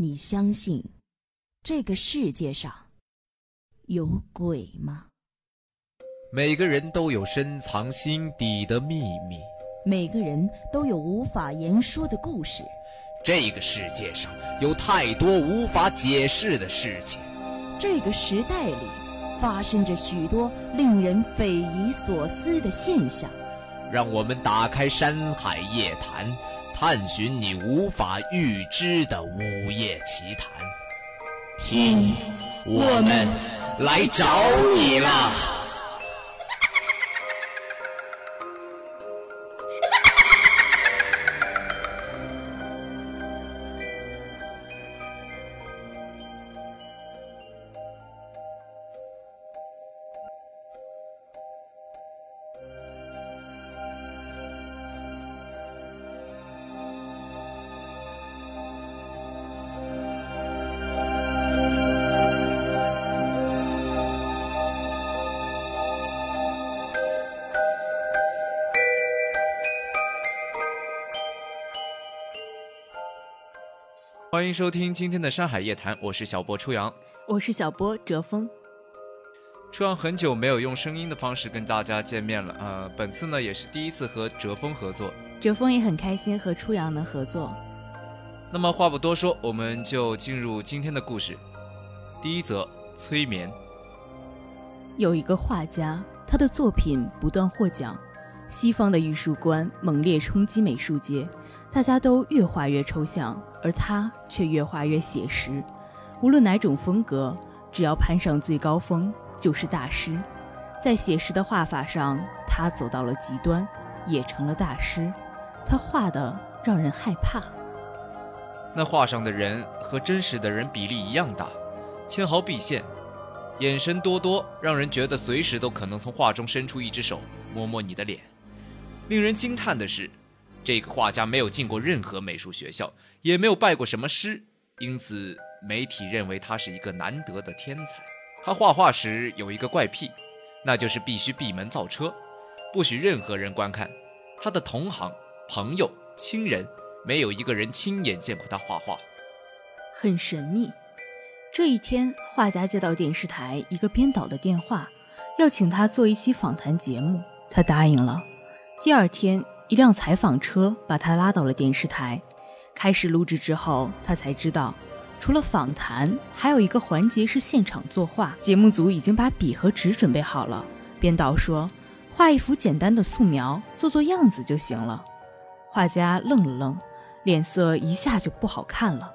你相信这个世界上有鬼吗？每个人都有深藏心底的秘密，每个人都有无法言说的故事。这个世界上有太多无法解释的事情，这个时代里发生着许多令人匪夷所思的现象。让我们打开《山海夜谈》。探寻你无法预知的午夜奇谈，听，我们来找你了。欢迎收听今天的《山海夜谈》，我是小波初阳，我是小波哲峰。初阳很久没有用声音的方式跟大家见面了，呃，本次呢也是第一次和哲峰合作，哲峰也很开心和初阳能合作。那么话不多说，我们就进入今天的故事。第一则催眠。有一个画家，他的作品不断获奖，西方的艺术观猛烈冲击美术界。大家都越画越抽象，而他却越画越写实。无论哪种风格，只要攀上最高峰，就是大师。在写实的画法上，他走到了极端，也成了大师。他画的让人害怕。那画上的人和真实的人比例一样大，纤毫毕现，眼神多多，让人觉得随时都可能从画中伸出一只手摸摸你的脸。令人惊叹的是。这个画家没有进过任何美术学校，也没有拜过什么师，因此媒体认为他是一个难得的天才。他画画时有一个怪癖，那就是必须闭门造车，不许任何人观看。他的同行、朋友、亲人，没有一个人亲眼见过他画画，很神秘。这一天，画家接到电视台一个编导的电话，要请他做一期访谈节目，他答应了。第二天。一辆采访车把他拉到了电视台，开始录制之后，他才知道，除了访谈，还有一个环节是现场作画。节目组已经把笔和纸准备好了，编导说，画一幅简单的素描，做做样子就行了。画家愣了愣，脸色一下就不好看了。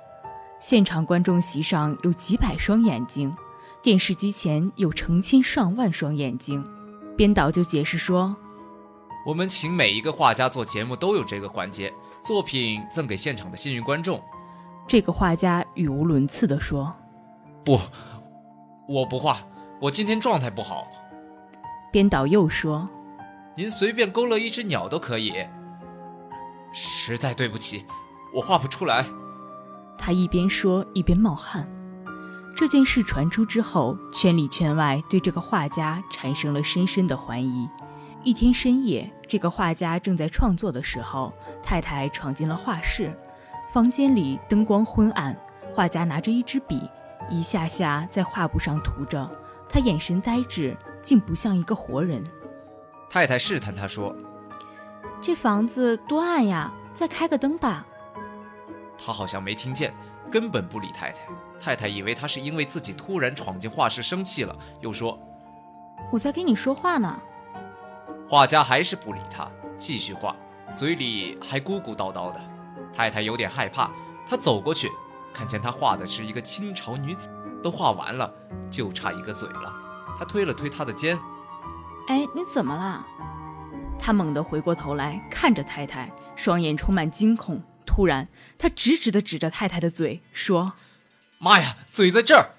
现场观众席上有几百双眼睛，电视机前有成千上万双眼睛，编导就解释说。我们请每一个画家做节目都有这个环节，作品赠给现场的幸运观众。这个画家语无伦次地说：“不，我不画，我今天状态不好。”编导又说：“您随便勾勒一只鸟都可以。”实在对不起，我画不出来。他一边说一边冒汗。这件事传出之后，圈里圈外对这个画家产生了深深的怀疑。一天深夜，这个画家正在创作的时候，太太闯进了画室。房间里灯光昏暗，画家拿着一支笔，一下下在画布上涂着。他眼神呆滞，竟不像一个活人。太太试探他说：“这房子多暗呀，再开个灯吧。”他好像没听见，根本不理太太。太太以为他是因为自己突然闯进画室生气了，又说：“我在跟你说话呢。”画家还是不理他，继续画，嘴里还咕咕叨叨的。太太有点害怕，她走过去，看见他画的是一个清朝女子，都画完了，就差一个嘴了。她推了推他的肩：“哎，你怎么了？”他猛地回过头来看着太太，双眼充满惊恐。突然，他直直地指着太太的嘴说：“妈呀，嘴在这儿！”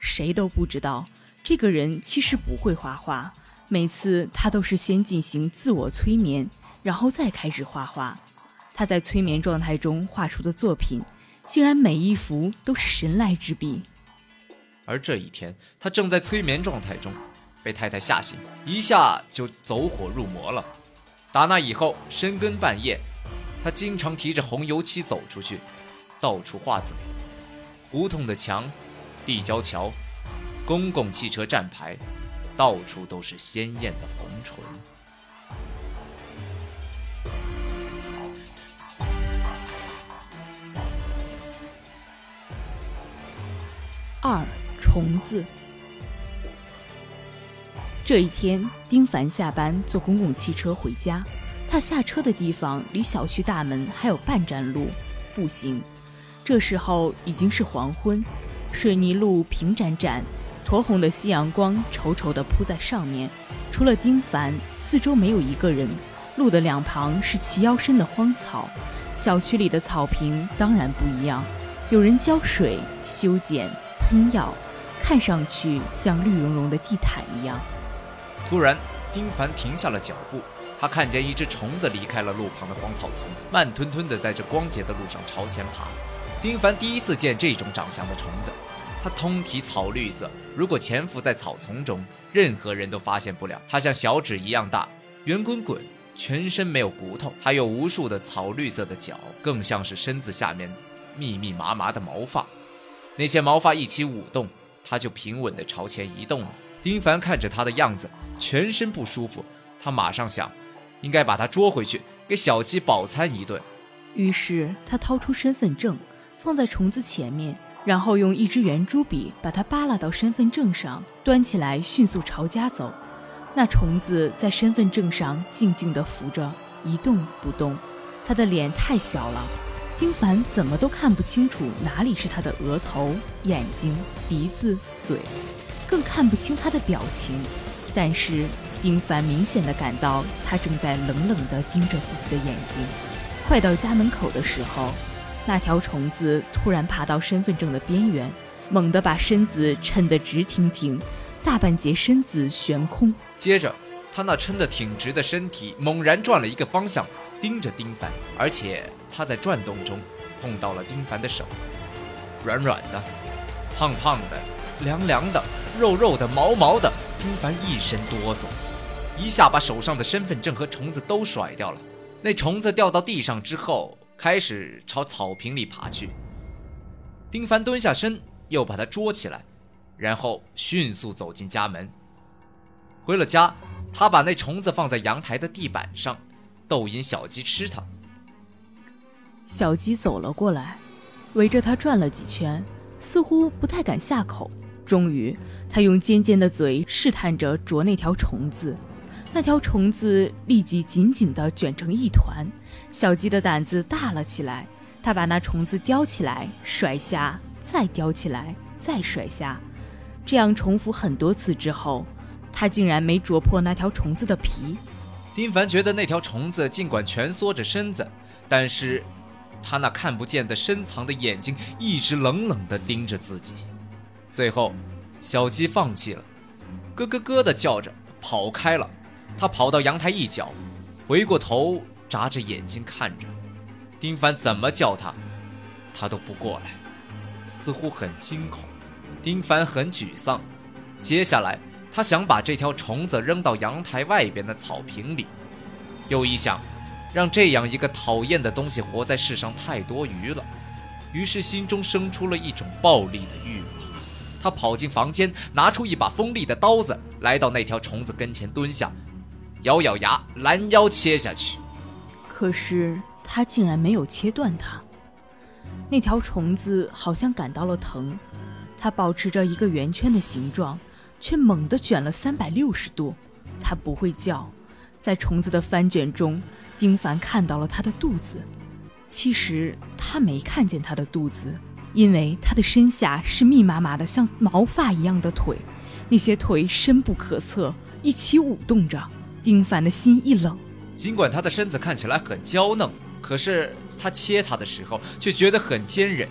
谁都不知道，这个人其实不会画画。每次他都是先进行自我催眠，然后再开始画画。他在催眠状态中画出的作品，竟然每一幅都是神来之笔。而这一天，他正在催眠状态中，被太太吓醒，一下就走火入魔了。打那以后，深更半夜，他经常提着红油漆走出去，到处画嘴，胡同的墙、立交桥、公共汽车站牌，到处都是鲜艳的红唇。二虫子。这一天，丁凡下班坐公共汽车回家，他下车的地方离小区大门还有半站路，步行。这时候已经是黄昏，水泥路平展展，酡红的夕阳光稠稠地铺在上面。除了丁凡，四周没有一个人。路的两旁是齐腰深的荒草，小区里的草坪当然不一样，有人浇水、修剪、喷药，看上去像绿茸茸的地毯一样。突然，丁凡停下了脚步。他看见一只虫子离开了路旁的荒草丛，慢吞吞地在这光洁的路上朝前爬。丁凡第一次见这种长相的虫子，它通体草绿色，如果潜伏在草丛中，任何人都发现不了。它像小指一样大，圆滚滚，全身没有骨头，还有无数的草绿色的脚，更像是身子下面密密麻麻的毛发。那些毛发一起舞动，它就平稳地朝前移动了。丁凡看着它的样子，全身不舒服，他马上想。应该把他捉回去，给小七饱餐一顿。于是他掏出身份证，放在虫子前面，然后用一支圆珠笔把它扒拉到身份证上，端起来迅速朝家走。那虫子在身份证上静静地浮着，一动不动。他的脸太小了，丁凡怎么都看不清楚哪里是他的额头、眼睛、鼻子、嘴，更看不清他的表情。但是。丁凡明显的感到，他正在冷冷地盯着自己的眼睛。快到家门口的时候，那条虫子突然爬到身份证的边缘，猛地把身子撑得直挺挺，大半截身子悬空。接着，他那撑得挺直的身体猛然转了一个方向，盯着丁凡。而且，他在转动中碰到了丁凡的手，软软的，胖胖的，凉凉的，肉肉的，毛毛的。丁凡一身哆嗦。一下把手上的身份证和虫子都甩掉了。那虫子掉到地上之后，开始朝草坪里爬去。丁凡蹲下身，又把它捉起来，然后迅速走进家门。回了家，他把那虫子放在阳台的地板上，逗引小鸡吃它。小鸡走了过来，围着它转了几圈，似乎不太敢下口。终于，它用尖尖的嘴试探着啄那条虫子。那条虫子立即紧紧地卷成一团，小鸡的胆子大了起来。它把那虫子叼起来，甩下，再叼起来，再甩下，这样重复很多次之后，它竟然没啄破那条虫子的皮。丁凡觉得那条虫子尽管蜷缩着身子，但是它那看不见的深藏的眼睛一直冷冷地盯着自己。最后，小鸡放弃了，咯咯咯地叫着跑开了。他跑到阳台一角，回过头，眨着眼睛看着丁凡，怎么叫他，他都不过来，似乎很惊恐。丁凡很沮丧。接下来，他想把这条虫子扔到阳台外边的草坪里，又一想，让这样一个讨厌的东西活在世上太多余了，于是心中生出了一种暴力的欲望。他跑进房间，拿出一把锋利的刀子，来到那条虫子跟前蹲下。咬咬牙，拦腰切下去。可是他竟然没有切断它。那条虫子好像感到了疼，它保持着一个圆圈的形状，却猛地卷了三百六十度。它不会叫。在虫子的翻卷中，丁凡看到了它的肚子。其实他没看见它的肚子，因为它的身下是密麻麻的像毛发一样的腿，那些腿深不可测，一起舞动着。丁凡的心一冷，尽管他的身子看起来很娇嫩，可是他切他的时候却觉得很坚韧，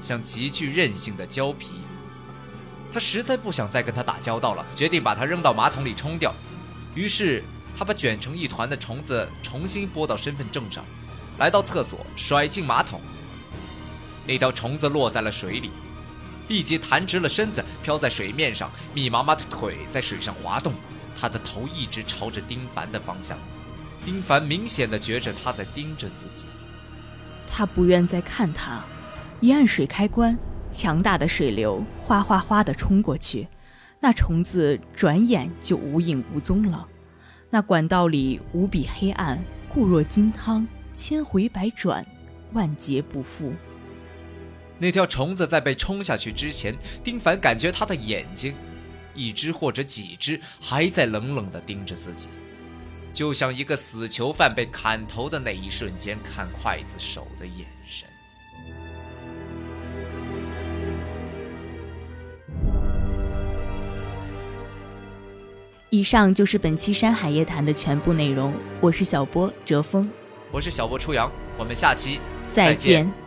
像极具韧性的胶皮。他实在不想再跟他打交道了，决定把他扔到马桶里冲掉。于是他把卷成一团的虫子重新拨到身份证上，来到厕所甩进马桶。那条虫子落在了水里，立即弹直了身子，飘在水面上，密麻麻的腿在水上滑动。他的头一直朝着丁凡的方向，丁凡明显的觉着他在盯着自己。他不愿再看他，一按水开关，强大的水流哗哗哗的冲过去，那虫子转眼就无影无踪了。那管道里无比黑暗，固若金汤，千回百转，万劫不复。那条虫子在被冲下去之前，丁凡感觉他的眼睛，一只或者几只，还在冷冷地盯着自己，就像一个死囚犯被砍头的那一瞬间看刽子手的眼神。以上就是本期《山海夜谈》的全部内容。我是小波哲峰，我是小波初阳，我们下期再见。